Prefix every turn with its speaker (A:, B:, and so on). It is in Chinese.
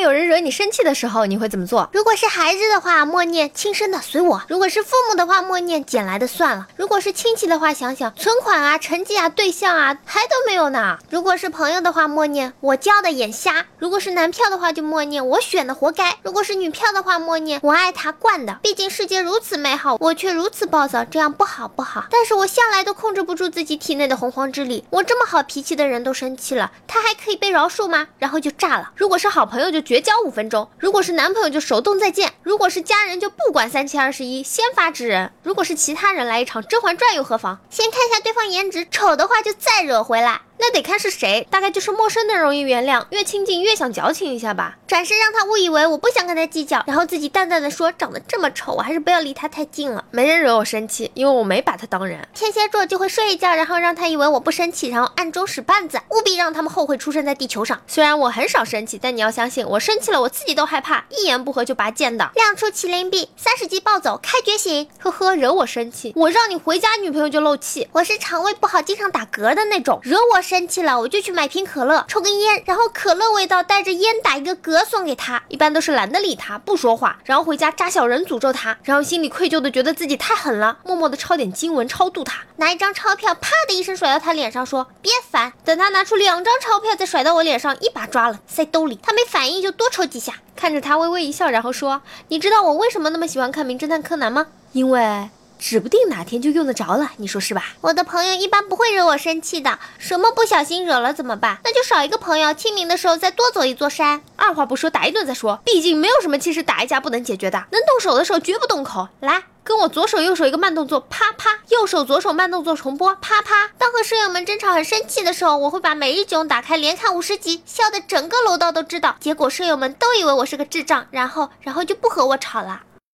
A: 有人惹你生气的时候，你会怎么做？
B: 如果是孩子的话，默念亲生的随我；如果是父母的话，默念捡来的算了；如果是亲戚的话，想想存款啊、成绩啊、对象啊，还都没有呢；如果是朋友的话，默念我交的眼瞎；如果是男票的话，就默念我选的活该；如果是女票的话，默念我爱他惯的。毕竟世界如此美好，我却如此暴躁，这样不好不好。但是我向来都控制不住自己体内的洪荒之力，我这么好脾气的人都生气了，他还可以被饶恕吗？然后就炸了。
A: 如果是好朋友，就绝交五分钟；如果是男朋友，就手动再见；如果是家人，就不管三七二十一，先发制人；如果是其他人，来一场《甄嬛传》又何妨？
B: 先看一下对方颜值，丑的话就再惹回来。
A: 那得看是谁，大概就是陌生的容易原谅，越亲近越想矫情一下吧。
B: 转身让他误以为我不想跟他计较，然后自己淡淡的说，长得这么丑，我还是不要离他太近了。
A: 没人惹我生气，因为我没把他当人。
B: 天蝎座就会睡一觉，然后让他以为我不生气，然后暗中使绊子，务必让他们后悔出生在地球上。
A: 虽然我很少生气，但你要相信，我生气了，我自己都害怕，一言不合就拔剑的。
B: 亮出麒麟臂，三十级暴走，开觉醒。
A: 呵呵，惹我生气，我让你回家，女朋友就漏气。
B: 我是肠胃不好，经常打嗝的那种，惹我生气了，我就去。买瓶可乐，抽根烟，然后可乐味道带着烟打一个嗝送给他。
A: 一般都是懒得理他，不说话，然后回家扎小人诅咒他，然后心里愧疚的觉得自己太狠了，默默的抄点经文超度他。
B: 拿一张钞票，啪的一声甩到他脸上，说别烦。等他拿出两张钞票再甩到我脸上，一把抓了塞兜里。他没反应就多抽几下，
A: 看着他微微一笑，然后说：“你知道我为什么那么喜欢看名侦探柯南吗？因为。”指不定哪天就用得着了，你说是吧？
B: 我的朋友一般不会惹我生气的，什么不小心惹了怎么办？那就少一个朋友，清明的时候再多走一座山。
A: 二话不说打一顿再说，毕竟没有什么气是打一架不能解决的。能动手的时候绝不动口。来，跟我左手右手一个慢动作，啪啪；右手左手慢动作重播，啪啪。
B: 当和舍友们争吵很生气的时候，我会把每日囧打开连看五十集，笑得整个楼道都知道。结果舍友们都以为我是个智障，然后然后就不和我吵了。